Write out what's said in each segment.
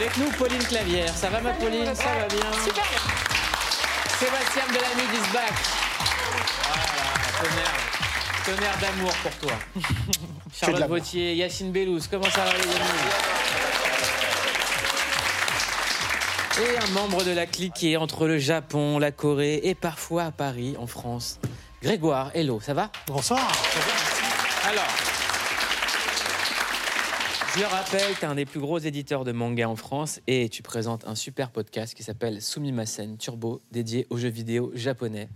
Avec nous, Pauline Clavière. Ça va ma Pauline Ça va bien Super. Sébastien Delamy is back. Voilà, tonnerre. Tonnerre d'amour pour toi. Charlotte. Vautier, Yacine Bellouz, comment ça va les amis Et un membre de la clique qui est entre le Japon, la Corée et parfois à Paris, en France. Grégoire, hello, ça va? Bonsoir. Alors, je le rappelle, tu es un des plus gros éditeurs de manga en France et tu présentes un super podcast qui s'appelle Sumimasen Turbo, dédié aux jeux vidéo japonais.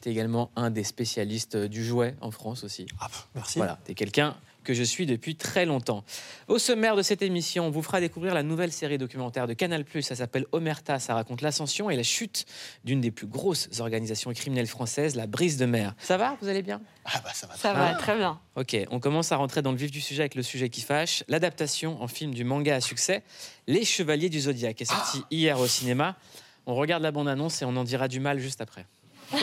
Tu es également un des spécialistes du jouet en France aussi. Ah, merci. Voilà, tu es quelqu'un que je suis depuis très longtemps. Au sommaire de cette émission, on vous fera découvrir la nouvelle série documentaire de Canal+. Ça s'appelle Omerta. Ça raconte l'ascension et la chute d'une des plus grosses organisations criminelles françaises, la Brise de Mer. Ça va? Vous allez bien? Ah bah ça va. Ça va, très bien. Ok, on commence à rentrer dans le vif du sujet avec le sujet qui fâche. L'adaptation en film du manga à succès, Les Chevaliers du Zodiaque, est sorti hier au cinéma. On regarde la bande-annonce et on en dira du mal juste après.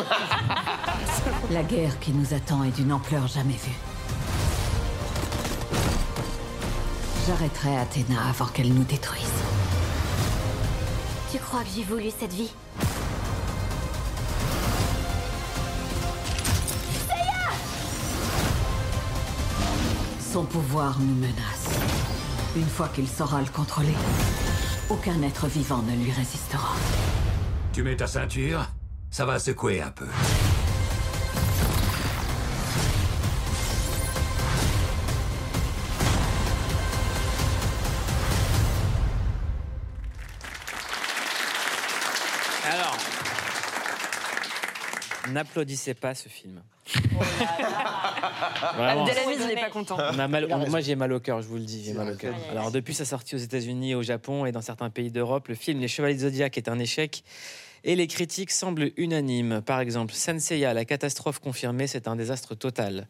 La guerre qui nous attend est d'une ampleur jamais vue. J'arrêterai Athéna avant qu'elle nous détruise. Tu crois que j'ai voulu cette vie? Son pouvoir nous menace. Une fois qu'il saura le contrôler, aucun être vivant ne lui résistera. Tu mets ta ceinture Ça va secouer un peu. N'applaudissez pas ce film. Delamise n'est pas content. On a mal- moi j'ai mal au cœur, je vous le dis, j'ai mal au cœur. Alors depuis sa sortie aux États-Unis, au Japon et dans certains pays d'Europe, le film Les Chevaliers du Zodiac est un échec et les critiques semblent unanimes. Par exemple, Senseiya, la catastrophe confirmée, c'est un désastre total.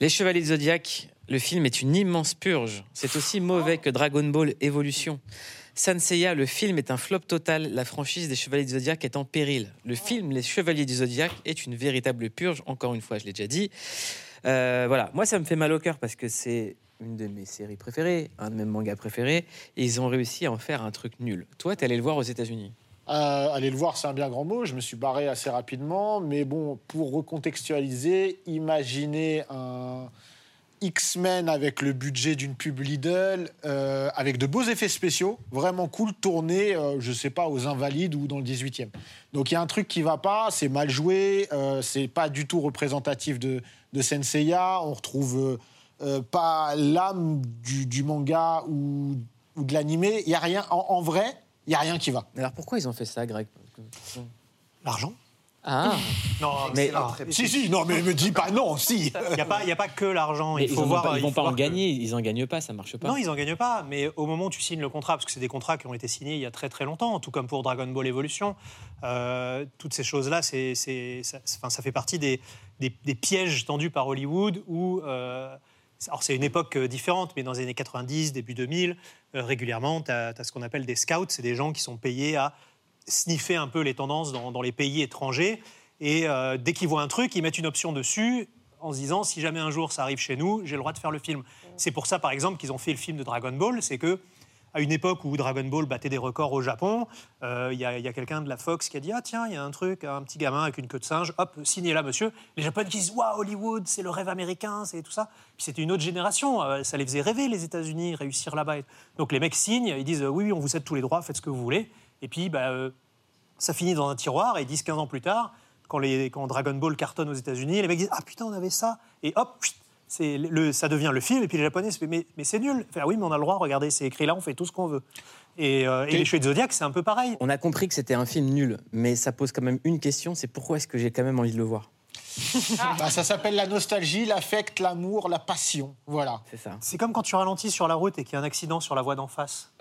Les Chevaliers du Zodiac, le film est une immense purge. C'est aussi mauvais que Dragon Ball Evolution. Senseiya, le film est un flop total. La franchise des Chevaliers du Zodiac est en péril. Le film Les Chevaliers du Zodiac est une véritable purge. Encore une fois, je l'ai déjà dit. Euh, voilà, moi ça me fait mal au cœur parce que c'est une de mes séries préférées, un de mes mangas préférés, et ils ont réussi à en faire un truc nul. Toi, t'es allé le voir aux États-Unis? Euh, allez le voir, c'est un bien grand mot. Je me suis barré assez rapidement. Mais bon, pour recontextualiser, imaginez un X-Men avec le budget d'une pub Lidl, euh, avec de beaux effets spéciaux, vraiment cool, tourné, euh, je sais pas, aux Invalides ou dans le 18e. Donc il y a un truc qui va pas, c'est mal joué, euh, c'est pas du tout représentatif de, de Senseiya. On retrouve euh, pas l'âme du, du manga ou, ou de l'animé. Il y a rien, en, en vrai, il y a rien qui va. Alors pourquoi ils ont fait ça, Greg? L'argent Ah, Non, Mais- mais Si, si, non, mais me dis pas non, si. il n'y a, pas- y a pas que l'argent. Il ils, faut ont voir. pas, ils il vont pas en que- gagner, ils en gagnent pas, ça marche pas. Non, ils en gagnent pas, mais au moment où tu signes le contrat, parce que c'est des contrats qui ont été signés il y a très très longtemps, tout comme pour Dragon Ball Evolution, euh, toutes ces choses-là, c'est, c'est- ça, c'est- enfin, ça fait partie des, des- des pièges tendus par Hollywood où. euh, alors c'est une époque euh, différente, mais dans les années 90, début 2000, euh, régulièrement, tu as, ce qu'on appelle des scouts, c'est des gens qui sont payés à sniffer un peu les tendances dans, les pays étrangers, et euh, dès qu'ils voient un truc, ils mettent une option dessus en se disant si jamais un jour ça arrive chez nous, j'ai le droit de faire le film. C'est pour ça, par exemple, qu'ils ont fait le film de Dragon Ball, c'est que à une époque où Dragon Ball battait des records au Japon, euh, il y a, quelqu'un de la Fox qui a dit Ah, tiens, il y a un truc, un petit gamin avec une queue de singe, hop, signez là, monsieur. Les Japonais disent Waouh, Hollywood, c'est le rêve américain, c'est tout ça. Puis c'était une autre génération, euh, ça les faisait rêver, les États-Unis, réussir là-bas. Donc les mecs signent, ils disent Oui, oui, on vous cède tous les droits, faites ce que vous voulez. Et puis, bah, ça finit dans un tiroir, et 10-15 ans plus tard, quand, les, quand Dragon Ball cartonne aux États-Unis, les mecs disent Ah putain, on avait ça, et hop, c'est le, ça devient le film, et puis les Japonais se disent Mais, mais c'est nul. Fait, ah oui, mais on a le droit, regardez, c'est écrit là, on fait tout ce qu'on veut. Et, euh, et les Chevaliers de Zodiac, c'est un peu pareil. On a compris que c'était un film nul, mais ça pose quand même une question, c'est pourquoi est-ce que j'ai quand même envie de le voir? Bah, ça s'appelle la nostalgie, l'affect, l'amour, la passion. Voilà. C'est ça. C'est comme quand tu ralentis sur la route et qu'il y a un accident sur la voie d'en face.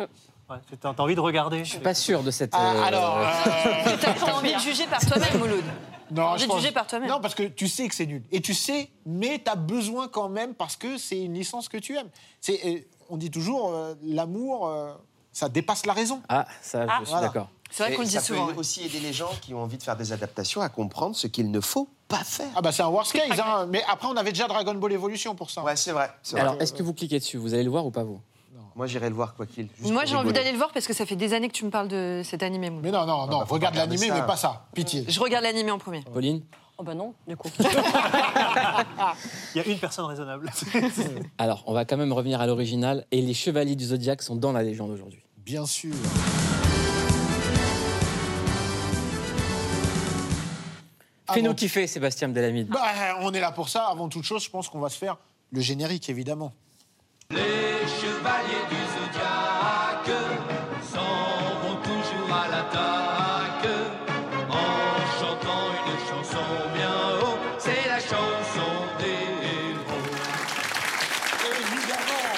Ouais, t'as envie de regarder. Je suis pas sûr de cette. Ah, euh, alors. euh, T'as envie de juger par toi-même, Mouloud. non, je pense- juger par toi-même. Non, parce que tu sais que c'est nul. Et tu sais, mais tu as besoin quand même parce que c'est une licence que tu aimes. C'est, euh, on dit toujours, euh, l'amour, euh, ça dépasse la raison. Ah, ça, Ah, je suis voilà. d'accord. C'est vrai qu'on le dit ça souvent. peut ouais. aussi aider les gens qui ont envie de faire des adaptations à comprendre ce qu'il ne faut pas faire. Ah bah c'est un worst case, hein. mais après on avait déjà Dragon Ball Evolution pour ça. Ouais, c'est vrai. c'est vrai. Alors, est-ce que vous cliquez dessus? Vous allez le voir ou pas vous? Moi, j'irai le voir quoi qu'il. Moi, j'ai envie d'aller le voir parce que ça fait des années que tu me parles de cet animé. Mais non, non, non, bah, faut regarde l'animé, mais pas ça. Pitié. Je regarde l'animé en premier. Pauline Oh bah non, du coup. Il y a une personne raisonnable. Alors, on va quand même revenir à l'original. Et les chevaliers du zodiaque sont dans la légende aujourd'hui. Bien sûr. Fais-nous kiffer, Sébastien Delamide. Bah, on est là pour ça. Avant toute chose, je pense qu'on va se faire le générique, évidemment. Les chevaliers du zodiaque s'en vont toujours à l'attaque en chantant une chanson bien haut. C'est la chanson des héros. Évidemment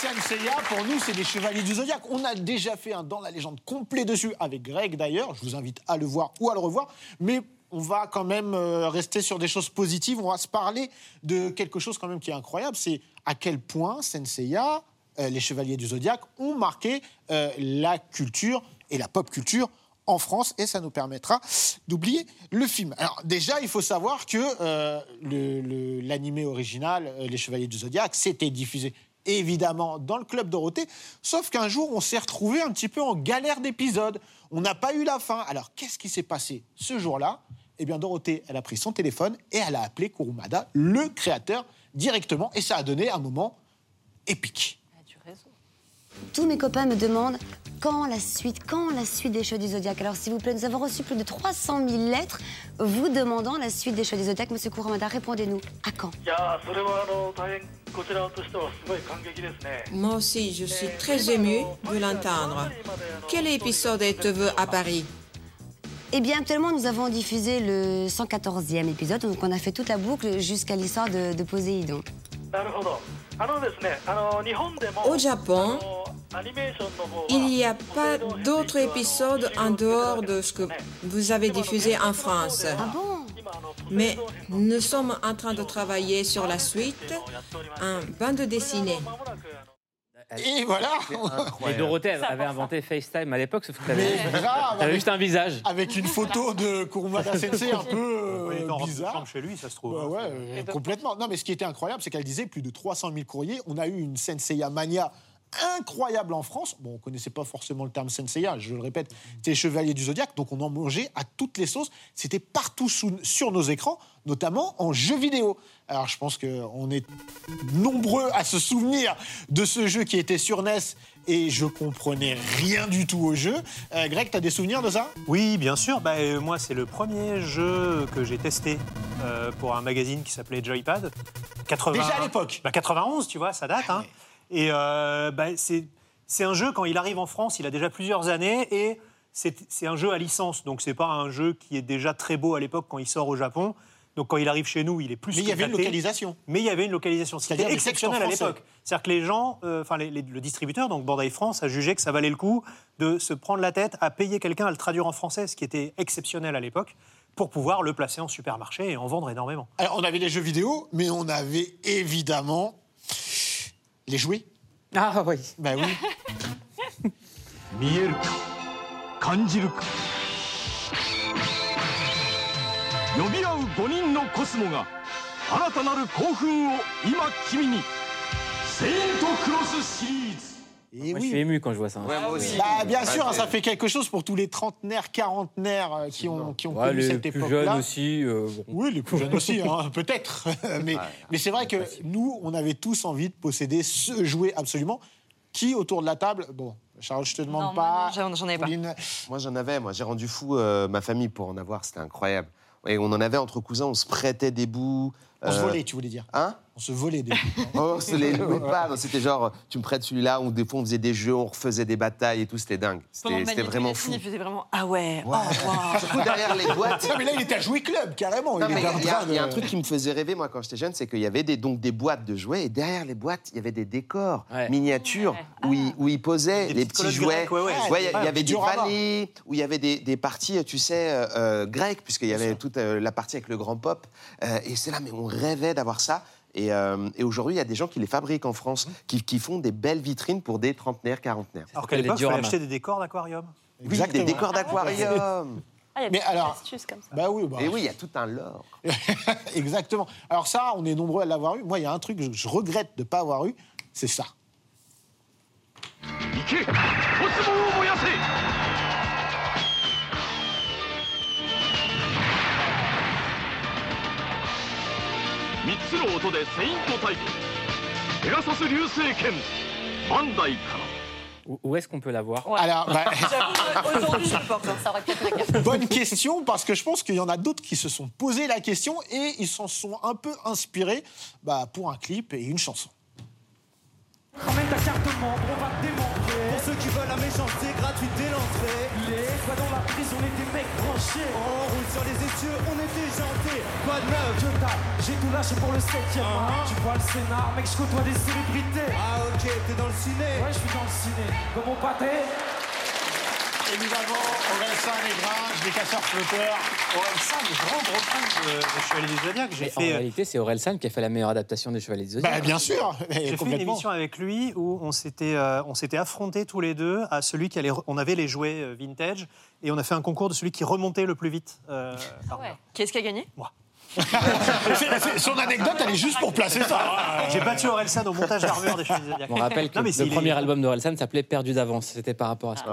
Senseiya, pour nous, c'est les chevaliers du zodiaque. On a déjà fait un Dans la légende complet dessus, avec Greg d'ailleurs. Je vous invite à le voir ou à le revoir. Mais on va quand même euh, rester sur des choses positives. On va se parler de quelque chose quand même qui est incroyable. C'est à quel point Senseiya, euh, les chevaliers du zodiaque, ont marqué euh, la culture et la pop culture en France et ça nous permettra d'oublier le film. Alors déjà, il faut savoir que euh, l'animé original, euh, Les Chevaliers du Zodiaque, c'était diffusé évidemment dans le Club Dorothée, sauf qu'un jour, on s'est retrouvé un petit peu en galère d'épisodes. On n'a pas eu la fin. Alors qu'est-ce qui s'est passé ce jour-là? Eh bien, Dorothée, elle a pris son téléphone et elle a appelé Kurumada, le créateur, directement et ça a donné un moment épique. Tous mes copains me demandent quand la suite, quand la suite des Cheveux du Zodiaque. Alors s'il vous plaît, nous avons reçu plus de 300 000 lettres vous demandant la suite des Cheveux du Zodiaque. Monsieur Kouramada, répondez-nous. À quand? Moi aussi, je suis très émue de l'entendre. Quel épisode êtes-vous à Paris? Eh bien, actuellement, nous avons diffusé le 114e épisode, donc on a fait toute la boucle jusqu'à l'histoire de, de Poséidon. Au Japon, il n'y a pas d'autres épisodes en dehors de ce que vous avez diffusé en France. Ah bon? Mais nous sommes en train de travailler sur la suite, un bande dessinée. Et voilà Et Dorothée elle avait inventé FaceTime à l'époque, sauf que Mais t'avais juste un visage. avec une photo de Kurumada Sensei un peu euh, bizarre. chez lui, ça se trouve. Ouais, ouais, euh, complètement. Non, mais ce qui était incroyable, c'est qu'elle disait plus de 300 000 courriers. On a eu une Senseiya mania incroyable en France. Bon, on connaissait pas forcément le terme Senseiya, je le répète, c'était les chevaliers du zodiaque, donc on en mangeait à toutes les sauces. C'était partout sous- sur nos écrans, notamment en jeux vidéo. Alors je pense qu'on est nombreux à se souvenir de ce jeu qui était sur NES et je comprenais rien du tout au jeu. Euh, Greg, tu as des souvenirs de ça? Oui, bien sûr. Bah, euh, moi, c'est le premier jeu que j'ai testé euh, pour un magazine qui s'appelait Joypad. 80... Déjà à l'époque Bah, 91, tu vois, ça date. hein. Et euh, bah, c'est un jeu, quand il arrive en France, il a déjà plusieurs années et c'est c'est un jeu à licence. Donc, c'est pas un jeu qui est déjà très beau à l'époque quand il sort au Japon. Donc, quand il arrive chez nous, il est plus Mais il y avait une localisation. Mais il y avait une localisation. C'était exceptionnel à l'époque. C'est-à-dire que les gens, euh, enfin les- les- le distributeur, donc Bandai France, a jugé que ça valait le coup de se prendre la tête à payer quelqu'un à le traduire en français, ce qui était exceptionnel à l'époque, pour pouvoir le placer en supermarché et en vendre énormément. Alors, on avait les jeux vidéo, mais on avait évidemment les jouets. Ah oui. Bah oui. コスモが新たなる興奮を今君にセイントクロスシリーズ Et Moi, oui. je suis ému quand je vois ça. Ouais, moi aussi. Bah, bien Ouais, sûr, hein, c'est- ça fait quelque chose pour tous les trentenaires, quarantenaires euh, qui ont, qui ont Ouais, connu les cette plus époque-là. jeunes aussi. euh, bon. Oui, les plus jeunes aussi, hein, peut-être. mais mais c'est vrai que nous, on avait tous envie de posséder ce jouet absolument. Qui autour de la table Bon, Charles, je te demande Non, pas. moi, non, j'en- j'en avais pas. Pauline, Moi, j'en avais. Moi, j'ai rendu fou euh, ma famille pour en avoir. C'était incroyable. Et on en avait entre cousins. On se prêtait des bouts. On se euh, volait, tu voulais dire. Hein On se volait des. Oh, on se les louait pas. Non, C'était genre, tu me prêtes celui-là. On, des fois, on faisait des jeux, on refaisait des batailles et tout. C'était dingue. C'était vraiment fou. Il faisait vraiment Ah ouais, oh, wow. Surtout derrière les boîtes. Non, mais là, il était à jouer club, carrément. Non, il mais y, y a un truc qui me faisait rêver, moi, quand j'étais jeune, c'est qu'il y avait des, donc, des boîtes de jouets, et derrière les boîtes, il y avait des décors Ouais. miniatures où, ils, où ils posaient Des les petits jouets. grecques, ouais, ouais. Ouais, il y, y avait des diorama. vallées, où il y avait des, des parties, tu sais, euh, euh, grecques, puisqu'il y avait toute euh, la partie avec le grand pop. Euh, et c'est là, mais on rêvait d'avoir ça. Et, euh, et aujourd'hui, il y a des gens qui les fabriquent en France, qui, qui font des belles vitrines pour des trentenaires, quarantenaires. Alors qu'à l'époque, il fallait acheter des décors d'aquarium. Oui, Exactement. des décors d'aquarium. Ah, il y a Mais des alors- astuces comme ça. Bah oui, bah, Et oui, il y a tout un lore. exactement. Alors ça, on est nombreux à l'avoir eu. Moi, il y a un truc que je- je regrette de ne pas avoir eu, c'est ça. 行けコスモを燃やせ三つの音でセイントタイプペガサス流星剣バンダイから Où, où est-ce qu'on peut la voir Alors, bah, J'avoue, Aujourd'hui, je porte. Ça aurait peut-être la carte. bonne question, parce que je pense qu'il y en a d'autres qui se sont posé la question et ils s'en sont un peu inspirés bah, pour un clip et une chanson. Ramène ta carte membre, on va te démontrer. Pour ceux qui veulent la méchanceté, gratuite dès l'entrée. Les fois dans la prise, on est des mecs branchés. On roule sur les essieux, on est déjantés. Quoi de neuf Je tape, j'ai tout lâché pour le 7ème Tu vois le scénar, mec, je côtoie des célébrités. Ah ok, t'es dans le ciné Ouais, je suis dans le ciné. Comme mon pâté. Évidemment, Orelsan Légrange, des casseurs flotteurs. Orelsan, le grand gros fan de, de Chevalier du Zodiac. J'ai Mais En fait, réalité, c'est Aurel San qui a fait la meilleure adaptation des Chevaliers du Zodiac. Bah, bien sûr, J'ai fait une émission avec lui où on s'était euh, on s'était affrontés tous les deux à celui qui allait on avait les jouets euh, vintage et on a fait un concours de celui qui remontait le plus vite. euh, heure. Qui est-ce qui a gagné? C'est- c'est- Son anecdote, elle est juste pour placer ça. J'ai battu Orelsan au montage d'armure des Chevaliers du Zodiac. On rappelle que Non, mais le est- premier album d'Aurel San s'appelait Perdu d'avance. C'était par rapport à fait.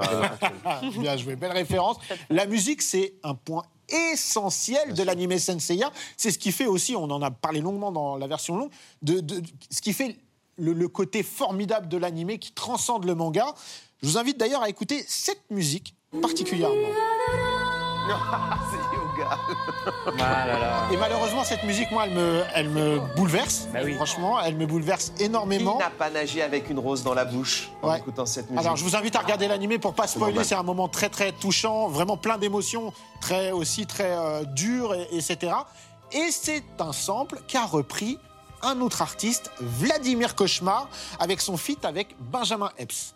Ah, Bien joué, belle référence. La musique, c'est un point essentiel de l'animé Senseiya. C'est ce qui fait aussi, on en a parlé longuement dans la version longue, de, de- ce qui fait le, le côté formidable de l'animé qui transcende le manga. Je vous invite d'ailleurs à écouter cette musique particulièrement. Ah là là. Et malheureusement, cette musique, moi, elle me, elle me bouleverse. Bah oui. Franchement, elle me bouleverse Qui énormément. n'a pas nagé avec une rose dans la bouche en Ouais. écoutant cette musique Alors, je vous invite à regarder l'animé pour pas spoiler. C'est un moment très très touchant, vraiment plein d'émotions, très aussi très euh, dur, et, etc. Et c'est un sample qu'a repris un autre artiste, Vladimir Cauchemar, avec son feat avec Benjamin Epps.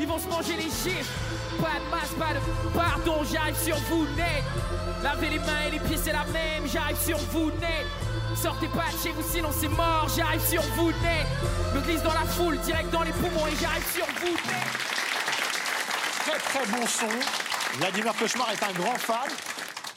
Ils vont se manger les chiffres. Pas de masse, pas de pardon, j'arrive sur vous net. Lavez les mains et les pieds, c'est la même, j'arrive sur vous net. Sortez pas de chez vous, sinon c'est mort, j'arrive sur vous net. Me glisse dans la foule, direct dans les poumons et j'arrive sur vous net. Très très bon son. Vladimir Cauchemar est un grand fan.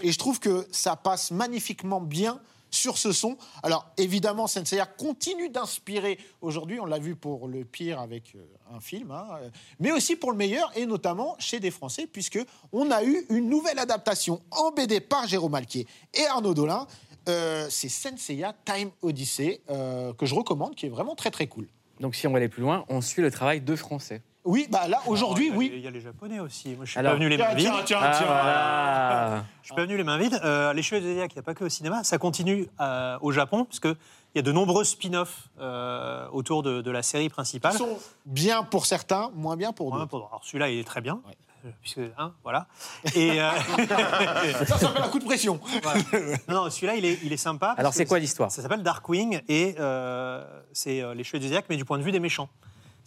Et je trouve que ça passe magnifiquement bien sur ce son. Alors évidemment, Senseiya continue d'inspirer aujourd'hui, on l'a vu pour le pire avec euh, un film, hein, euh, mais aussi pour le meilleur, et notamment chez des Français, puisque on a eu une nouvelle adaptation en BD par Jérôme Alquier et Arnaud Dolin. Euh, c'est Senseiya Time Odyssey, euh, que je recommande, qui est vraiment très très cool. Donc si on va aller plus loin, on suit le travail de Français. Oui, bah là, aujourd'hui, oui. Il y a les Japonais aussi. Moi, je suis Alors- pas venu les mains vides. Ah, voilà. Je suis pas venu les mains vides. Euh, les Chevaliers du Zodiac, il n'y a pas que au cinéma. Ça continue euh, au Japon, parce qu'il y a de nombreux spin-offs euh, autour de, de la série principale. Ils sont bien pour certains, moins bien pour Ouais, d'autres. Alors celui-là, il est très bien. euh, Puisque, hein, voilà. Et euh, Ça, ça fait un coup de pression. voilà. Non, non, celui-là, il est, il est sympa. Alors c'est quoi l'histoire? Ça s'appelle Darkwing et euh, c'est euh, les Chevaliers du Zodiac, mais du point de vue des méchants.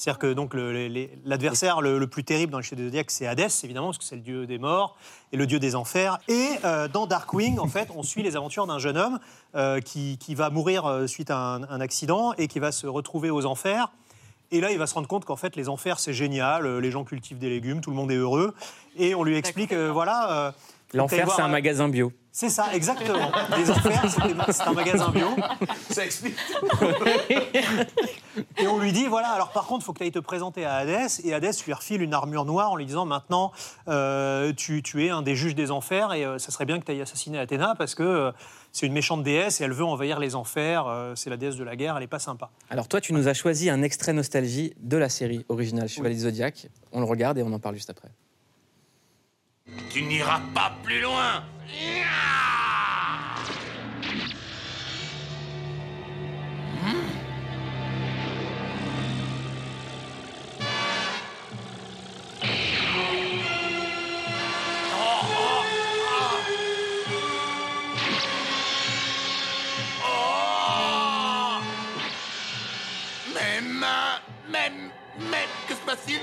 C'est-à-dire que donc le- l'adversaire le, le plus terrible dans les Chevaliers du Zodiac, c'est Hadès, évidemment, parce que c'est le dieu des morts et le dieu des enfers. Et euh, dans Darkwing, en fait, on suit les aventures d'un jeune homme euh, qui, qui va mourir euh, suite à un, un accident et qui va se retrouver aux enfers. Et là, il va se rendre compte qu'en fait, les enfers, c'est génial. Les gens cultivent des légumes, tout le monde est heureux. Et on lui explique, euh, voilà. L'enfer, c'est un euh, magasin bio. c'est ça, exactement. Les enfers, c'est- un magasin bio. Ça explique. Et on lui dit, voilà, alors par contre, il faut que tu ailles te présenter à Hadès. Et Hadès lui refile une armure noire en lui disant, maintenant, euh, tu, tu es un des juges des enfers et euh, ça serait bien que tu ailles assassiner Athéna parce que euh, c'est une méchante déesse et elle veut envahir les enfers. euh, c'est la déesse de la guerre, elle est pas sympa. Alors toi, tu nous as choisi un extrait nostalgie de la série originale Chevalier du Zodiac. On le regarde et on en parle juste après. Tu n'iras pas plus loin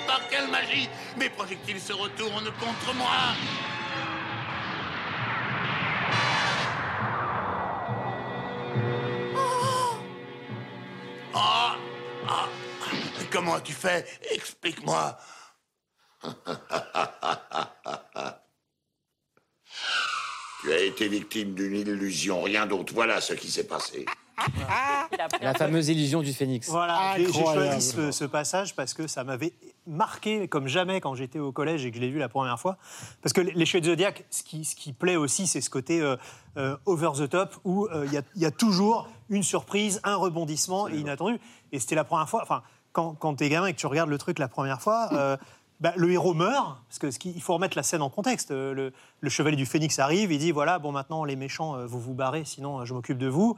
par quelle magie Mes projectiles se retournent contre moi. Oh Ah Comment as-tu fait Explique-moi. Tu as été victime d'une illusion, rien d'autre. Voilà ce qui s'est passé. La fameuse illusion du phénix. Voilà, j'ai j'ai choisi ce, ce passage parce que ça m'avait marqué comme jamais quand j'étais au collège et que je l'ai vu la première fois. Parce que les Chevaliers du Zodiac, ce qui, ce qui plaît aussi, c'est ce côté euh, euh, over the top où euh, il y, a- il y a toujours une surprise, un rebondissement et inattendu. Et c'était la première fois, enfin, quand, quand t'es gamin et que tu regardes le truc la première fois, euh, bah, le héros meurt, parce qu'il ce qui- il faut remettre la scène en contexte. Le, le chevalier du phénix arrive, il dit voilà, bon, maintenant les méchants, vous vous barrez, sinon je m'occupe de vous.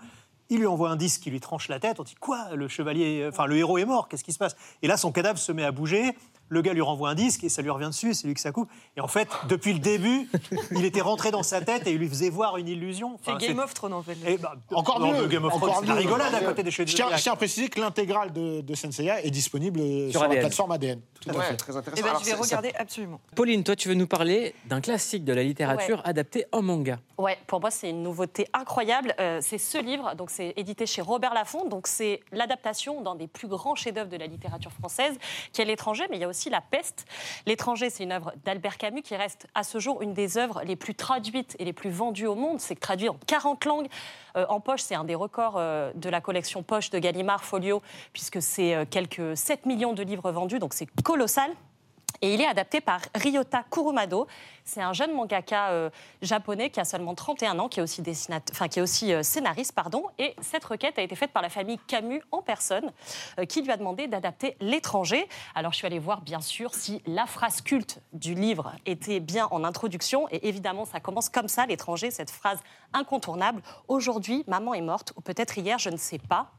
Il lui envoie un disque qui lui tranche la tête. On dit quoi Le chevalier, enfin le héros est mort. Qu'est-ce qui se passe? Et là, son cadavre se met à bouger. Le gars lui renvoie un disque et ça lui revient dessus. C'est lui que ça coupe. Et en fait, depuis le début, il était rentré dans sa tête et il lui faisait voir une illusion. C'est Enfin, Game of Thrones en fait. Eh ben, Encore non, mieux. de Game of encore Thrones, c'est la rigolade à côté des tiens, Zodiac. je tiens à préciser que l'intégrale de, de Senseiya est disponible sur, Sur la ADN. plateforme ADN. Tout à fait. très Eh intéressant. ben, Alors, je vais ça- regarder absolument. Pauline, toi, tu veux nous parler d'un classique de la littérature Ouais. adapté en manga. Ouais, pour moi, c'est une nouveauté incroyable. Euh, c'est ce livre, donc c'est édité chez Robert Laffont. Donc c'est l'adaptation d'un des plus grands chefs-d'œuvre de la littérature française, qui est L'étranger, mais il y a aussi La Peste. L'étranger, c'est une œuvre d'Albert Camus qui reste à ce jour une des œuvres les plus traduites et les plus vendues au monde. C'est traduit en 40 langues. Euh, en poche, c'est un des records euh, de la collection poche de Gallimard Folio, puisque c'est euh, quelques 7 millions de livres vendus, donc c'est colossal. Et il est adapté par Ryota Kurumado. C'est un jeune mangaka euh, japonais qui a seulement 31 ans, qui est aussi, enfin, qui est aussi euh, scénariste. Pardon. Et cette requête a été faite par la famille Camus en personne, euh, qui lui a demandé d'adapter L'étranger. Alors je suis allée voir, bien sûr, si la phrase culte du livre était bien en introduction. Et évidemment, ça commence comme ça, L'étranger, cette phrase incontournable. Aujourd'hui, maman est morte, ou peut-être hier, je ne sais pas.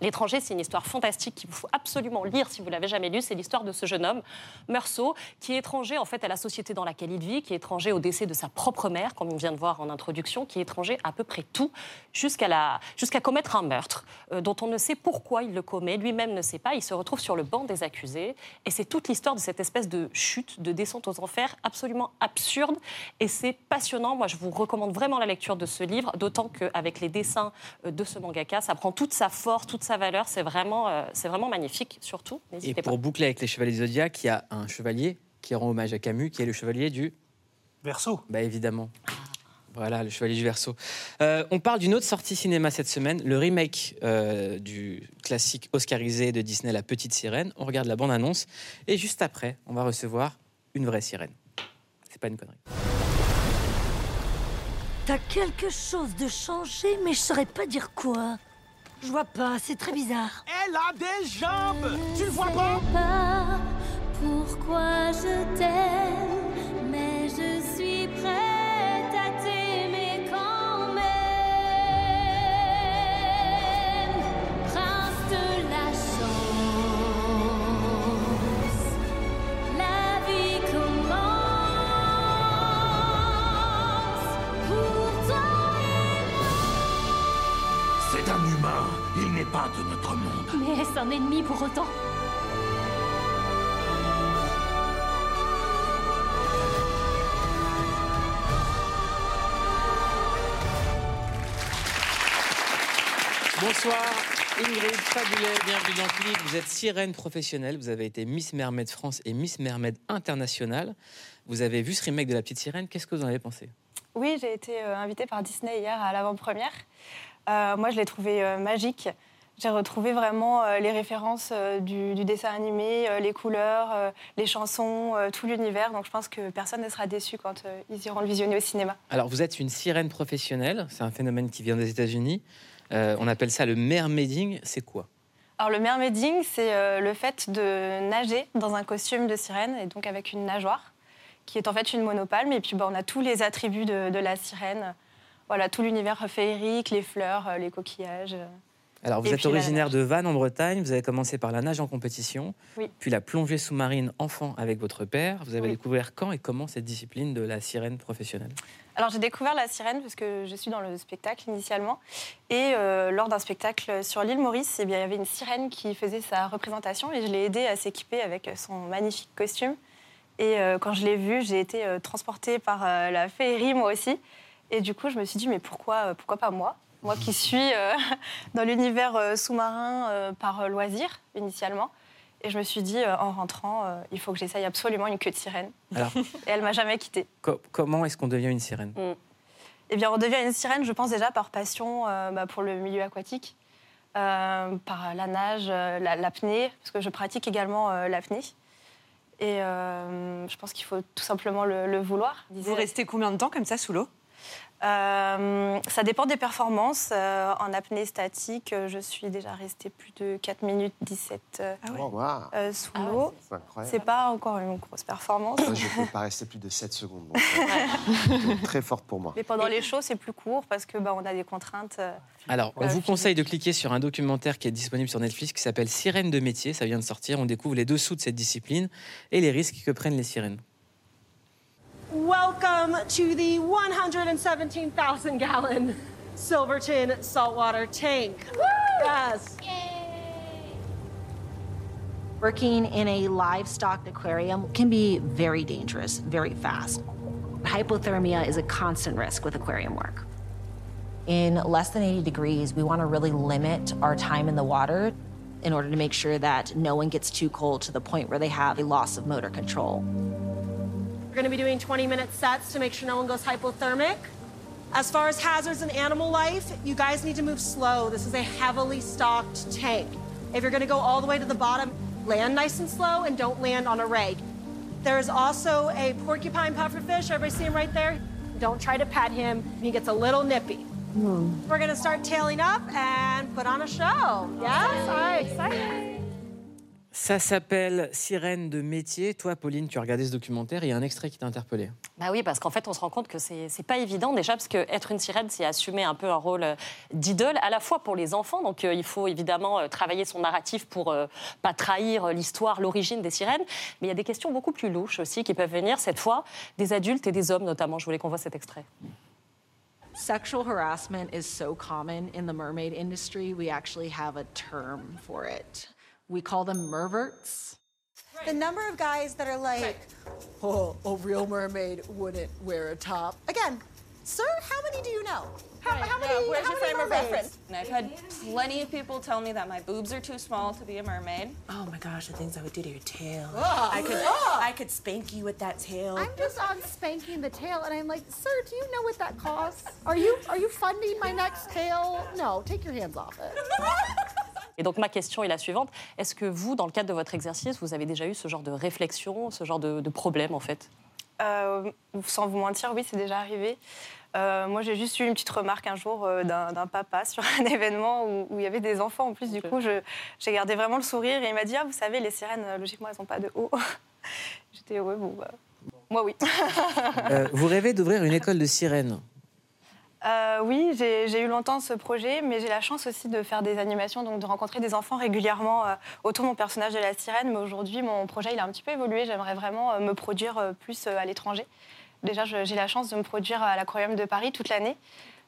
L'étranger, c'est une histoire fantastique qu'il faut absolument lire si vous l'avez jamais lu. C'est l'histoire de ce jeune homme, Meursault, qui est étranger en fait à la société dans laquelle il vit, qui est étranger au décès de sa propre mère, comme on vient de voir en introduction, qui est étranger à peu près tout, jusqu'à la- jusqu'à commettre un meurtre euh, dont on ne sait pourquoi il le commet, lui-même ne sait pas. Il se retrouve sur le banc des accusés, et c'est toute l'histoire de cette espèce de chute, de descente aux enfers, absolument absurde, et c'est passionnant. Moi, je vous recommande vraiment la lecture de ce livre, d'autant qu'avec les dessins euh, de ce mangaka, ça prend toute sa force, toute sa valeur. C'est vraiment, euh, c'est vraiment magnifique, surtout. Et pas. pour boucler avec les chevaliers Zodiac, il y a un chevalier qui rend hommage à Camus, qui est le chevalier du. Verseau. Bah évidemment. Voilà, le chevalier du Verseau. Euh, on parle d'une autre sortie cinéma cette semaine, le remake euh, du classique oscarisé de Disney, La Petite Sirène. On regarde la bande-annonce et juste après, on va recevoir une vraie sirène. C'est pas une connerie. T'as quelque chose de changé, mais je saurais pas dire quoi. Je vois pas, c'est très bizarre. Elle a des jambes Tu le vois pas? Pas pourquoi je t'aime, pas de notre monde. Mais est-ce un ennemi pour autant? Bonsoir Ingrid Fabulet, bienvenue dans Clip. Vous êtes sirène professionnelle, vous avez été Miss Mermaid France et Miss Mermaid International. Vous avez vu ce remake de La Petite Sirène, qu'est-ce que vous en avez pensé? Oui, j'ai été euh, invitée par Disney hier à l'avant-première. Euh, moi, je l'ai trouvé euh, magique. J'ai retrouvé vraiment euh, les références euh, du, du dessin animé, euh, les couleurs, les chansons, tout l'univers. Donc, je pense que personne ne sera déçu quand ils iront le visionner au cinéma. Alors vous êtes une sirène professionnelle, c'est un phénomène qui vient des États-Unis. Euh, on appelle ça le mermaiding, c'est quoi? Alors, le mermaiding, c'est le fait de nager dans un costume de sirène et donc avec une nageoire, qui est en fait une monopalme. Et puis, bah, on a tous les attributs de, de la sirène. Voilà, tout l'univers féerique, les fleurs, les coquillages. Alors, vous Et êtes originaire de Vannes en Bretagne. Vous avez commencé par la nage en compétition, Oui. puis la plongée sous-marine enfant avec votre père. Vous avez Oui. découvert quand et comment cette discipline de la sirène professionnelle? Alors j'ai découvert la sirène parce que je suis dans le spectacle initialement. Et euh, lors d'un spectacle sur l'île Maurice, eh bien, il y avait une sirène qui faisait sa représentation et je l'ai aidée à s'équiper avec son magnifique costume. Et euh, quand je l'ai vue, j'ai été euh, transportée par la féerie moi aussi. Et du coup, je me suis dit, mais pourquoi, pourquoi pas moi? Moi qui suis euh, dans l'univers euh, sous-marin euh, par euh, loisir initialement. Et je me suis dit, euh, en rentrant, euh, il faut que j'essaye absolument une queue de sirène. Alors, Et elle m'a jamais quittée. co- comment est-ce qu'on devient une sirène? Eh bien, on devient une sirène, je pense déjà par passion euh, bah, pour le milieu aquatique, euh, par la nage, euh, la- l'apnée, parce que je pratique également euh, l'apnée. Et euh, je pense qu'il faut tout simplement le, le vouloir. Vous restez combien de temps comme ça sous l'eau? Euh, ça dépend des performances. Euh, en apnée statique, euh, je suis déjà restée plus de 4 minutes 17 euh, Wow. euh, sous l'eau. C'est incroyable. C'est pas encore une grosse performance. Moi, je ne peux pas rester plus de 7 secondes. donc, très forte pour moi. Mais pendant les shows, c'est plus court parce que bah, on a des contraintes. euh, Alors, on euh, vous conseille de cliquer sur un documentaire qui est disponible sur Netflix qui s'appelle Sirène de métier. Ça vient de sortir. On découvre les dessous de cette discipline et les risques que prennent les sirènes. Welcome to the 117,000 gallon Silverton saltwater tank. Yes. Working in a livestock aquarium can be very dangerous, very fast. Hypothermia is a constant risk with aquarium work. In less than 80 degrees, we want to really limit our time in the water in order to make sure that no one gets too cold to the point where they have a loss of motor control. We're going to be doing 20 minute sets to make sure no one goes hypothermic. As far as hazards in animal life, you guys need to move slow. This is a heavily stocked tank. If you're going to go all the way to the bottom, land nice and slow and don't land on a ray. There is also a porcupine pufferfish. Everybody see him right there? Don't try to pet him. He gets a little nippy. Hmm. We're going to start tailing up and put on a show. Yes? All right, excited. Ça s'appelle Sirène de métier. Toi, Pauline, tu as regardé ce documentaire et il y a un extrait qui t'a interpellé. Bah oui, parce qu'en fait, on se rend compte que c'est pas évident déjà, parce qu'être une sirène, c'est assumer un peu un rôle euh, d'idole, à la fois pour les enfants. Donc, euh, il faut évidemment euh, travailler son narratif pour euh, pas trahir l'histoire, l'origine des sirènes. Mais il y a des questions beaucoup plus louches aussi qui peuvent venir, cette fois, des adultes et des hommes notamment. Je voulais qu'on voit cet extrait. Sexual harassment is so common in the mermaid industry, we actually have a term for it. We call them merverts. The number of guys that are like, Oh, a real mermaid wouldn't wear a top. again, sir, how many do you know? How, how many? Yeah, where's how your many frame of mermaids? reference? And I've had plenty of people tell me that my boobs are too small to be a mermaid. Oh my gosh, the things I would do to your tail. I could. I could spank you with that tail. I'm just on spanking the tail, and I'm like, sir, do you know what that costs? Are you are you funding my next tail? No, take your hands off it. Et donc, ma question est la suivante. Est-ce que vous, dans le cadre de votre exercice, vous avez déjà eu ce genre de réflexion, ce genre de, de problème, en fait? Euh, sans vous mentir, oui, c'est déjà arrivé. Euh, moi, j'ai juste eu une petite remarque un jour euh, d'un papa sur un événement où, où il y avait des enfants. En plus, du coup, je- j'ai gardé vraiment le sourire et il m'a dit Ah, vous savez, les sirènes, logiquement, elles n'ont pas de haut. J'étais ouais, bon, bah, moi, oui. Euh, vous rêvez d'ouvrir une école de sirènes? Euh, oui, j'ai eu longtemps ce projet, mais j'ai la chance aussi de faire des animations, donc de rencontrer des enfants régulièrement euh, autour de mon personnage de la sirène. Mais aujourd'hui, mon projet il a un petit peu évolué. J'aimerais vraiment euh, me produire plus à l'étranger. Déjà, j'ai la chance de me produire à l'Aquarium de Paris toute l'année,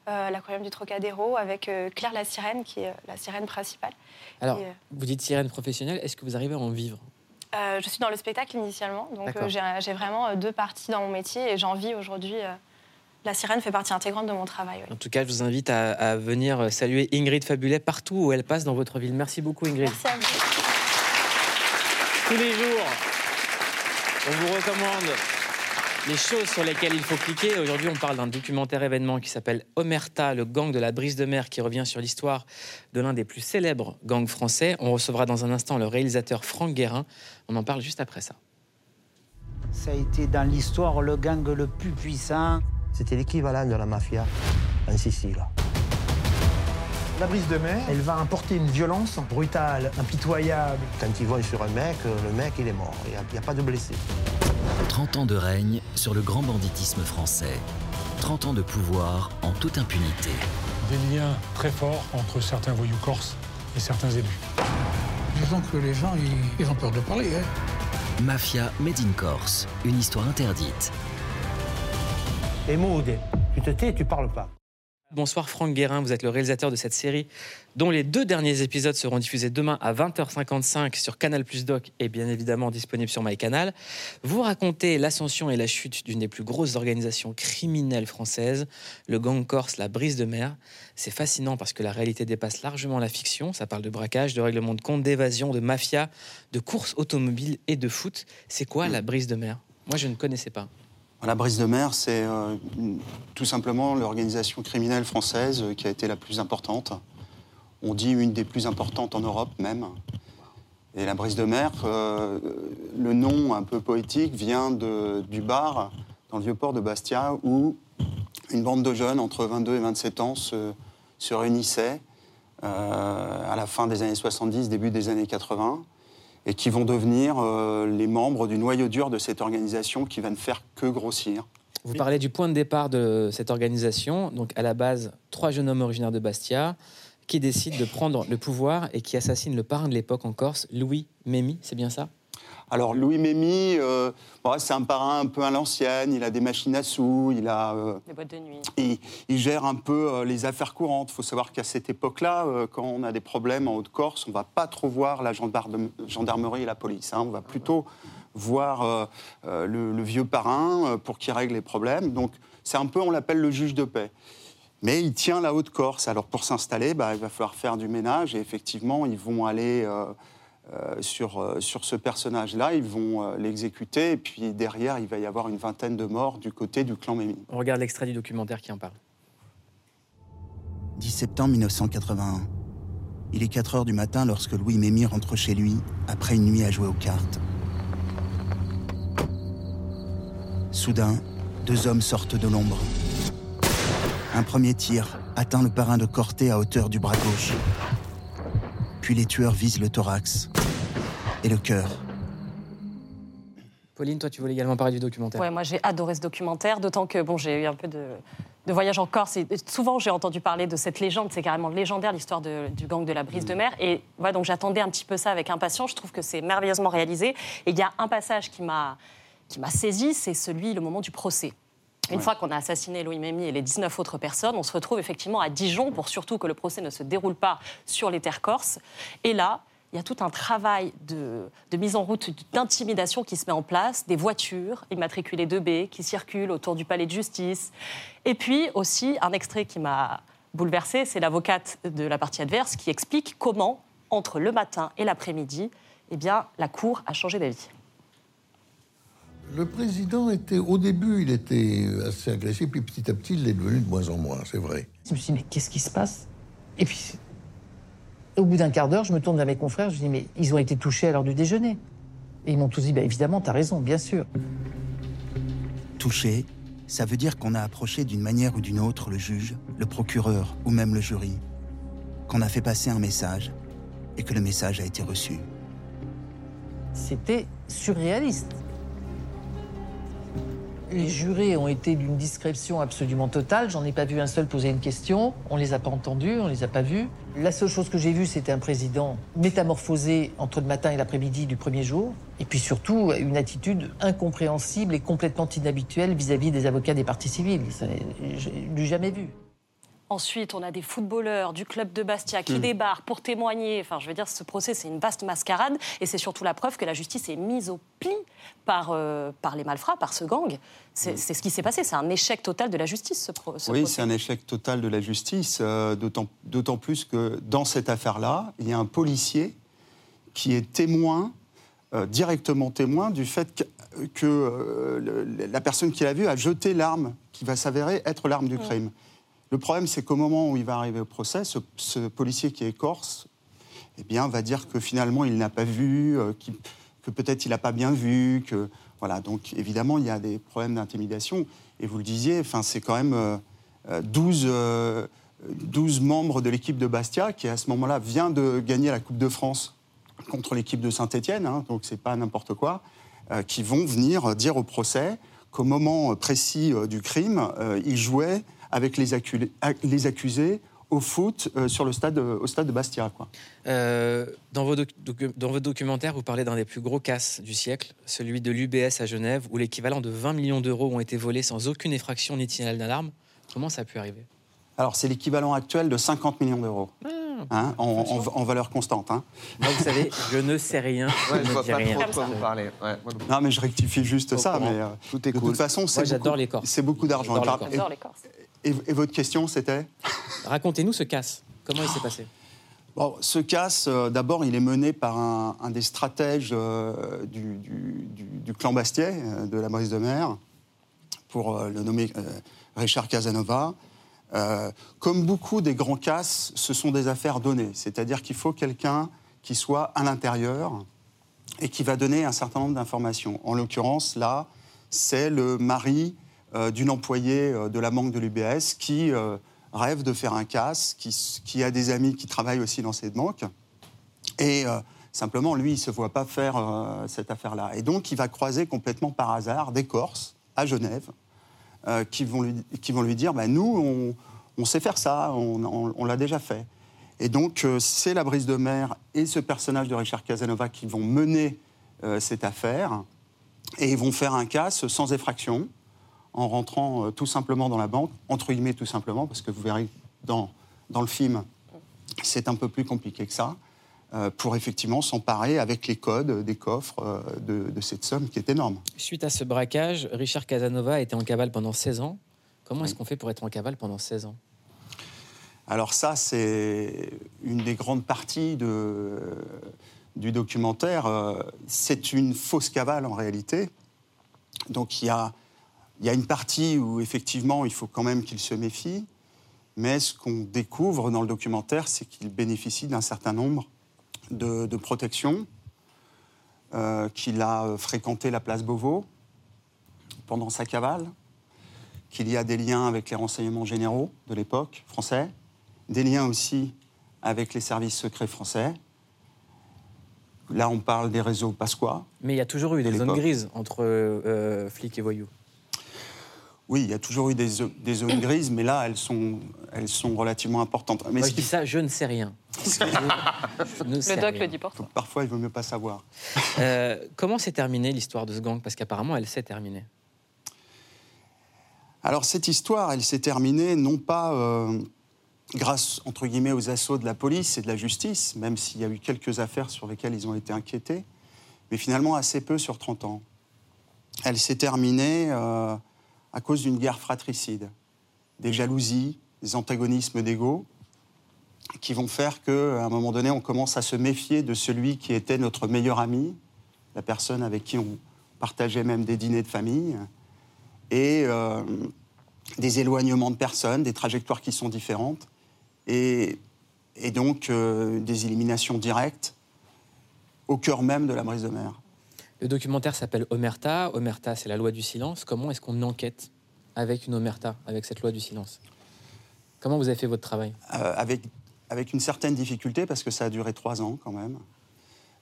euh, l'Aquarium du Trocadéro, avec euh, Claire la sirène, qui est euh, la sirène principale. Alors, Et, vous dites sirène professionnelle. Est-ce que vous arrivez à en vivre? Je suis dans le spectacle initialement, donc j'ai vraiment deux parties dans mon métier et j'en vis aujourd'hui. Euh, la sirène fait partie intégrante de mon travail. oui. En tout cas, je vous invite à, à venir saluer Ingrid Fabulet partout où elle passe dans votre ville. Merci beaucoup, Ingrid. Merci à vous. Tous les jours, on vous recommande les choses sur lesquelles il faut cliquer. Aujourd'hui, on parle d'un documentaire événement qui s'appelle Omerta, le gang de la brise de mer, qui revient sur l'histoire de l'un des plus célèbres gangs français. On recevra dans un instant le réalisateur Franck Guérin. On en parle juste après ça. Ça a été dans l'histoire le gang le plus puissant. C'était l'équivalent de la mafia en Sicile. La brise de mer, elle va importer une violence brutale, impitoyable. Quand ils vont sur un mec, le mec, il est mort. Il n'y a, pas de blessés. 30 ans de règne sur le grand banditisme français. 30 ans de pouvoir en toute impunité. Des liens très forts entre certains voyous corses et certains élus. Disons que les gens, ils, ils ont peur de parler. Hein. Mafia Made in Corse, une histoire interdite. Et Maud, tu te tais, tu parles pas. Bonsoir Franck Guérin, vous êtes le réalisateur de cette série dont les deux derniers épisodes seront diffusés demain à 20h55 sur Canal Plus Doc et bien évidemment disponible sur MyCanal. Vous racontez l'ascension et la chute d'une des plus grosses organisations criminelles françaises, le gang corse La Brise de Mer. C'est fascinant parce que la réalité dépasse largement la fiction. Ça parle de braquage, de règlement de compte, d'évasion, de mafia, de courses automobiles et de foot. C'est quoi la Brise de Mer? Moi je ne connaissais pas. La Brise de Mer, c'est euh, tout simplement l'organisation criminelle française euh, qui a été la plus importante. On dit une des plus importantes en Europe même. Et la Brise de Mer, euh, le nom un peu poétique vient du bar dans le vieux port de Bastia où une bande de jeunes entre 22 et 27 ans se, réunissait à la fin des années 70, début des années 80 et qui vont devenir euh, les membres du noyau dur de cette organisation qui va ne faire que grossir. Vous parlez du point de départ de cette organisation. Donc, à la base, trois jeunes hommes originaires de Bastia qui décident de prendre le pouvoir et qui assassinent le parrain de l'époque en Corse, Louis Mémy. C'est bien ça? Alors Louis Mémy, euh, bon, c'est un parrain un peu à l'ancienne, il a des machines à sous, il, a, euh, Des boîtes de nuit. il, il gère un peu euh, les affaires courantes. Il faut savoir qu'à cette époque-là, quand on a des problèmes en Haute-Corse, on ne va pas trop voir la gendarme- gendarmerie et la police. hein. On va plutôt voir le, le vieux parrain pour qu'il règle les problèmes. Donc c'est un peu, on l'appelle le juge de paix. Mais il tient la Haute-Corse. Alors pour s'installer, bah, il va falloir faire du ménage. Et effectivement, ils vont aller euh, euh, sur, sur ce personnage-là, ils vont euh, l'exécuter. Et puis derrière, il va y avoir une vingtaine de morts du côté du clan Mémy. On regarde l'extrait du documentaire qui en parle. 10 septembre 1981. Il est 4 heures du matin lorsque Louis Mémy rentre chez lui après une nuit à jouer aux cartes. Soudain, deux hommes sortent de l'ombre. Un premier tir atteint le parrain de Corté à hauteur du bras gauche. Puis les tueurs visent le thorax et le cœur. Pauline, toi, tu voulais également parler du documentaire. Ouais, moi j'ai adoré ce documentaire, d'autant que bon, j'ai eu un peu de, de voyage en Corse. Et souvent, j'ai entendu parler de cette légende, c'est carrément légendaire l'histoire du gang de la brise de mer. Et voilà, donc j'attendais un petit peu ça avec impatience. Je trouve que c'est merveilleusement réalisé. Et il y a un passage qui m'a qui m'a saisi, c'est celui, le moment du procès. Une fois qu'on a assassiné Louis Mémy et les 19 autres personnes, on se retrouve effectivement à Dijon pour surtout que le procès ne se déroule pas sur les terres corses. Et là, il y a tout un travail de, de mise en route, d'intimidation qui se met en place, des voitures immatriculées 2B qui circulent autour du palais de justice. Et puis aussi, un extrait qui m'a bouleversée, c'est l'avocate de la partie adverse qui explique comment, entre le matin et l'après-midi, eh bien, la cour a changé d'avis. Le président était, au début, il était assez agressif, puis petit à petit, il est devenu de moins en moins, c'est vrai. Je me suis dit, mais qu'est-ce qui se passe? Et puis, au bout d'un quart d'heure, je me tourne vers mes confrères, je dis, mais ils ont été touchés à l'heure du déjeuner. Et ils m'ont tous dit, bah, évidemment, t'as raison, bien sûr. Touché, ça veut dire qu'on a approché d'une manière ou d'une autre le juge, le procureur ou même le jury, qu'on a fait passer un message et que le message a été reçu. C'était surréaliste. Les jurés ont été d'une discrétion absolument totale. J'en ai pas vu un seul poser une question. On les a pas entendus, on les a pas vus. La seule chose que j'ai vue, c'était un président métamorphosé entre le matin et l'après-midi du premier jour. Et puis surtout, une attitude incompréhensible et complètement inhabituelle vis-à-vis des avocats des parties civiles. Ça, J'ai j'ai jamais vu. Ensuite, on a des footballeurs du club de Bastia qui Mm. débarquent pour témoigner. Enfin, je veux dire, ce procès, c'est une vaste mascarade. Et c'est surtout la preuve que la justice est mise au pli par, euh, par les malfrats, par ce gang. C'est c'est ce qui s'est passé. C'est un échec total de la justice, ce, pro- ce Oui, procès. c'est un échec total de la justice, euh, d'autant plus que dans cette affaire-là, il y a un policier qui est témoin, euh, directement témoin, du fait que, que, le- la personne qui l'a vu a jeté l'arme qui va s'avérer être l'arme du crime. Le problème, c'est qu'au moment où il va arriver au procès, ce, policier qui est corse, eh bien, va dire que finalement, il n'a pas vu, euh, que peut-être il n'a pas bien vu, que voilà. Donc, évidemment, il y a des problèmes d'intimidation. Et vous le disiez, enfin, c'est quand même euh, euh, 12, euh, 12 membres de l'équipe de Bastia qui, à ce moment-là, vient de gagner la Coupe de France contre l'équipe de Saint-Étienne, hein, donc c'est pas n'importe quoi, euh, qui vont venir dire au procès qu'au moment précis euh, du crime, euh, ils jouaient avec les, acculés- ac- les accusés au foot euh, sur le stade, au stade de Bastia. Quoi. Euh, dans, vos votre documentaire, vous parlez d'un des plus gros casses du siècle, celui de l'UBS à Genève, où l'équivalent de 20 millions d'euros ont été volés sans aucune effraction ni signal d'alarme. Comment ça a pu arriver? Alors, c'est l'équivalent actuel de 50 millions d'euros. Ah. Hein, en, en- en valeur constante. hein. Moi, vous savez, je ne sais rien. Ouais, je je ne vois pas rien. trop de quoi vous parlez. Ouais, non mais je rectifie juste Au ça. courant. Mais euh, Tout est de cool. toute façon, c'est Moi, j'adore beaucoup- les Corses. C'est beaucoup d'argent. J'adore les Et- Corses. Et, et votre question, c'était Racontez-nous ce casse. Comment il s'est passé Bon, ce casse, euh, d'abord, il est mené par un, un des stratèges euh, du, du- du- du clan Bastier, euh, de la Brise de Mer, pour le nommer Richard Casanova. Comme beaucoup des grands casses, ce sont des affaires données. C'est-à-dire qu'il faut quelqu'un qui soit à l'intérieur et qui va donner un certain nombre d'informations. En l'occurrence, là, c'est le mari d'une employée euh, de la banque de l'UBS qui euh, rêve de faire un casse, qui, a des amis qui travaillent aussi dans cette banque. Et euh, simplement, lui, il ne se voit pas faire euh, cette affaire-là. Et donc, il va croiser complètement par hasard des Corses à Genève euh, qui, vont lui, qui vont lui dire bah, Nous, on, on sait faire ça, on, on- l'a déjà fait. Et donc, euh, c'est la brise de mer et ce personnage de Richard Casanova qui vont mener euh, cette affaire. Et ils vont faire un casse sans effraction, en rentrant euh, tout simplement dans la banque, entre guillemets tout simplement, parce que vous verrez dans, dans le film, c'est un peu plus compliqué que ça, euh, pour effectivement s'emparer avec les codes des coffres euh, de, de cette somme qui est énorme. Suite à ce braquage, Richard Casanova a été en cavale pendant 16 ans. Comment est-ce qu'on fait pour être en cavale pendant 16 ans? Alors ça, c'est une des grandes parties de, du documentaire. C'est une fausse cavale en réalité. Donc il y a, il y a une partie où effectivement il faut quand même qu'il se méfie. Mais ce qu'on découvre dans le documentaire, c'est qu'il bénéficie d'un certain nombre de, de protections, euh, qu'il a euh, fréquenté la place Beauvau pendant sa cavale, qu'il y a des liens avec les renseignements généraux de l'époque français, des liens aussi avec les services secrets français. Là, on parle des réseaux Pasqua. Mais il y a toujours eu De des zones grises entre euh, flics et voyous. Oui, il y a toujours eu des, zo- des zones grises, mais là, elles sont, elles sont relativement importantes. Mais Moi, je dis ça, je ne sais rien. Je ne sais Le doc rien. le dit pour toi. Parfois, il vaut mieux pas savoir. Euh, comment s'est terminée l'histoire de ce gang? Parce qu'apparemment, elle s'est terminée. Alors, cette histoire, elle s'est terminée non pas euh, grâce, entre guillemets, aux assauts de la police et de la justice, même s'il y a eu quelques affaires sur lesquelles ils ont été inquiétés, mais finalement assez peu sur 30 ans. Elle s'est terminée euh, à cause d'une guerre fratricide, des jalousies, des antagonismes d'ego, qui vont faire qu'à un moment donné, on commence à se méfier de celui qui était notre meilleur ami, la personne avec qui on partageait même des dîners de famille, et euh, des éloignements de personnes, des trajectoires qui sont différentes, et, donc euh, des éliminations directes au cœur même de la brise de mer. Le documentaire s'appelle Omerta. Omerta, c'est la loi du silence. Comment est-ce qu'on enquête avec une Omerta, avec cette loi du silence? Comment vous avez fait votre travail? Euh, avec, avec une certaine difficulté, parce que ça a duré trois ans quand même.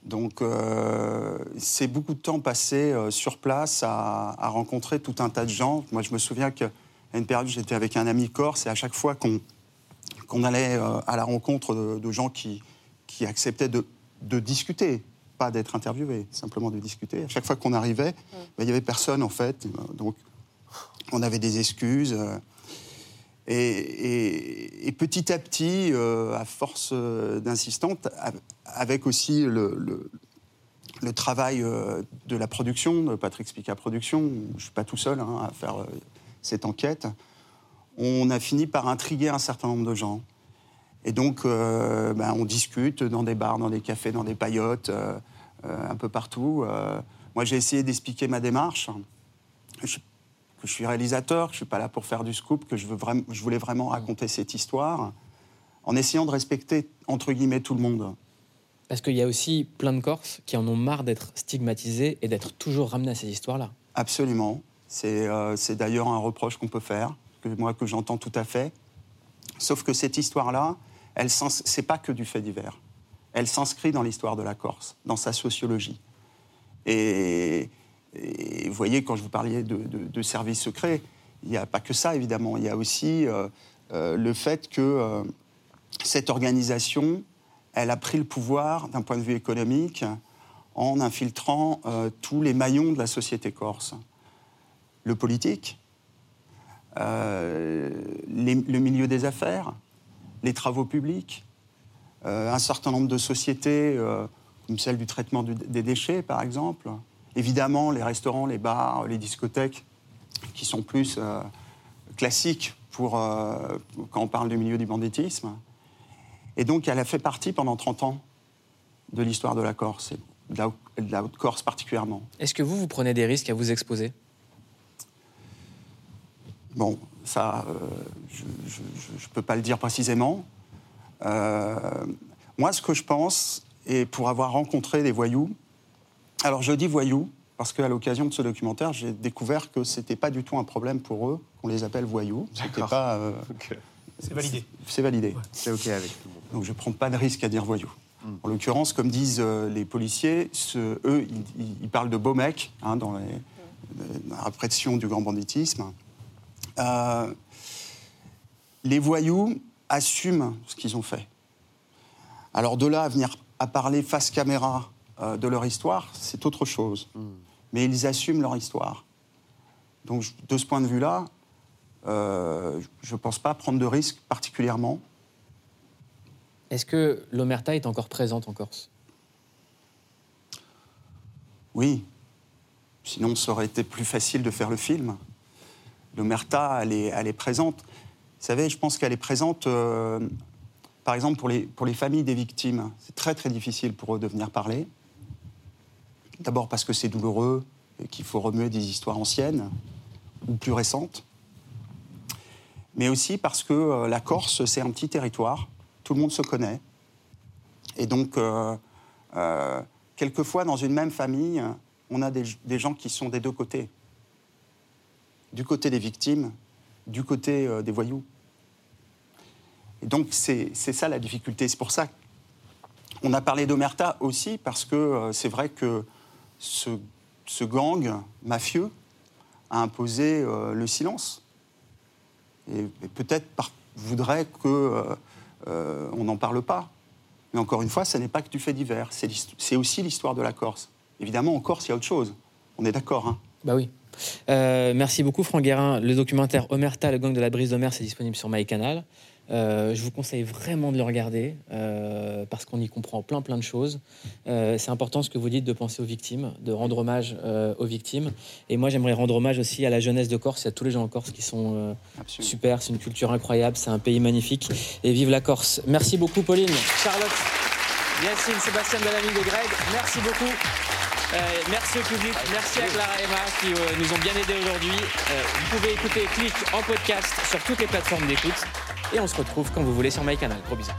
Donc, euh, c'est beaucoup de temps passé euh, sur place à, rencontrer tout un tas de gens. Moi, je me souviens qu'à une période, j'étais avec un ami corse, et à chaque fois qu'on allait à la rencontre de, de gens qui, qui acceptaient de, de discuter, pas d'être interviewés, simplement de discuter. À chaque fois qu'on arrivait, ben, il n'y avait personne, en fait. Donc, on avait des excuses. euh, et, et- et petit à petit, euh, à force euh, d'insistante, av- avec aussi le, le- le travail euh, de la production, de Patrick Spica Production, je ne suis pas tout seul hein, à faire euh, cette enquête, on a fini par intriguer un certain nombre de gens. Et donc, euh, ben, on discute dans des bars, dans des cafés, dans des paillotes, euh, euh, un peu partout. Moi, j'ai essayé d'expliquer ma démarche. Je- que je suis réalisateur, que je ne suis pas là pour faire du scoop, que je, veux vraiment, je voulais vraiment raconter cette histoire, en essayant de respecter, entre guillemets, tout le monde. Parce qu'il y a aussi plein de Corses qui en ont marre d'être stigmatisés et d'être toujours ramenés à ces histoires-là. Absolument. C'est c'est d'ailleurs un reproche qu'on peut faire, que moi que j'entends tout à fait. Sauf que cette histoire-là, elle c'est pas que du fait divers. Elle s'inscrit dans l'histoire de la Corse, dans sa sociologie. Et, vous voyez, quand je vous parlais de, de- de services secrets, il n'y a pas que ça, évidemment. Il y a aussi euh, euh, le fait que euh, cette organisation, elle a pris le pouvoir d'un point de vue économique en infiltrant tous les maillons de la société corse. Le politique, le milieu des affaires, les travaux publics, un certain nombre de sociétés, comme celle du traitement des déchets, par exemple. Évidemment, les restaurants, les bars, les discothèques, qui sont plus classiques pour, quand on parle du milieu du banditisme. Et donc, elle a fait partie pendant 30 ans de l'histoire de la Corse, de la, Haute-Corse particulièrement. Est-ce que vous, vous prenez des risques à vous exposer? Bon, ça, euh, je ne peux pas le dire précisément. Euh, moi, ce que je pense, et pour avoir rencontré des voyous, alors je dis voyous, parce qu'à l'occasion de ce documentaire, j'ai découvert que ce n'était pas du tout un problème pour eux qu'on les appelle voyous. C'était pas. Euh, c'est validé. C'est validé. C'est OK avec tout le monde. Donc je ne prends pas de risque à dire voyous. Hmm. En l'occurrence, comme disent euh, les policiers, eux, ils, parlent de beaux mecs hein, dans, la répression du grand banditisme. Euh, les voyous assument ce qu'ils ont fait. Alors de là à venir à parler face caméra euh, de leur histoire, c'est autre chose. Hmm. Mais ils assument leur histoire. Donc de ce point de vue-là, je ne pense pas prendre de risques particulièrement. Est-ce que l'omerta est encore présente en Corse? Oui. Sinon, ça aurait été plus facile de faire le film. L'omerta, elle est, elle est présente. Vous savez, je pense qu'elle est présente, euh, par exemple, pour les, familles des victimes. C'est très, très difficile pour eux de venir parler. D'abord parce que c'est douloureux et qu'il faut remuer des histoires anciennes ou plus récentes. Mais aussi parce que euh, la Corse, c'est un petit territoire tout le monde se connaît. Et donc, euh, quelquefois, dans une même famille, on a des, gens qui sont des deux côtés. Du côté des victimes, du côté euh, des voyous. Et donc, c'est ça la difficulté. C'est pour ça qu'on a parlé d'Omerta aussi, parce que c'est vrai que ce, gang mafieux a imposé le silence. Et, peut-être voudrait que euh, on n'en parle pas. Mais encore une fois, ce n'est pas que du fait divers, c'est aussi l'histoire de la Corse. Évidemment, en Corse, il y a autre chose. On est d'accord. Hein? Bah oui. Euh, merci beaucoup, Franck Guérin. Le documentaire Omerta, le gang de la brise d'Omer, c'est disponible sur MyCanal. Euh, je vous conseille vraiment de le regarder euh, parce qu'on y comprend plein plein de choses. Euh, c'est important ce que vous dites de penser aux victimes, de rendre hommage aux victimes. Et moi j'aimerais rendre hommage aussi à la jeunesse de Corse, à tous les gens en Corse qui sont super. C'est une culture incroyable, c'est un pays magnifique. Et vive la Corse. Merci beaucoup Pauline, Charlotte, Yacine, Sébastien Delamy de Greg. Merci beaucoup. Merci au public, merci à Clara et Emma qui nous ont bien aidés aujourd'hui. vous pouvez écouter Click en podcast sur toutes les plateformes d'écoute. Et on se retrouve quand vous voulez sur MyCanal. Gros bisous.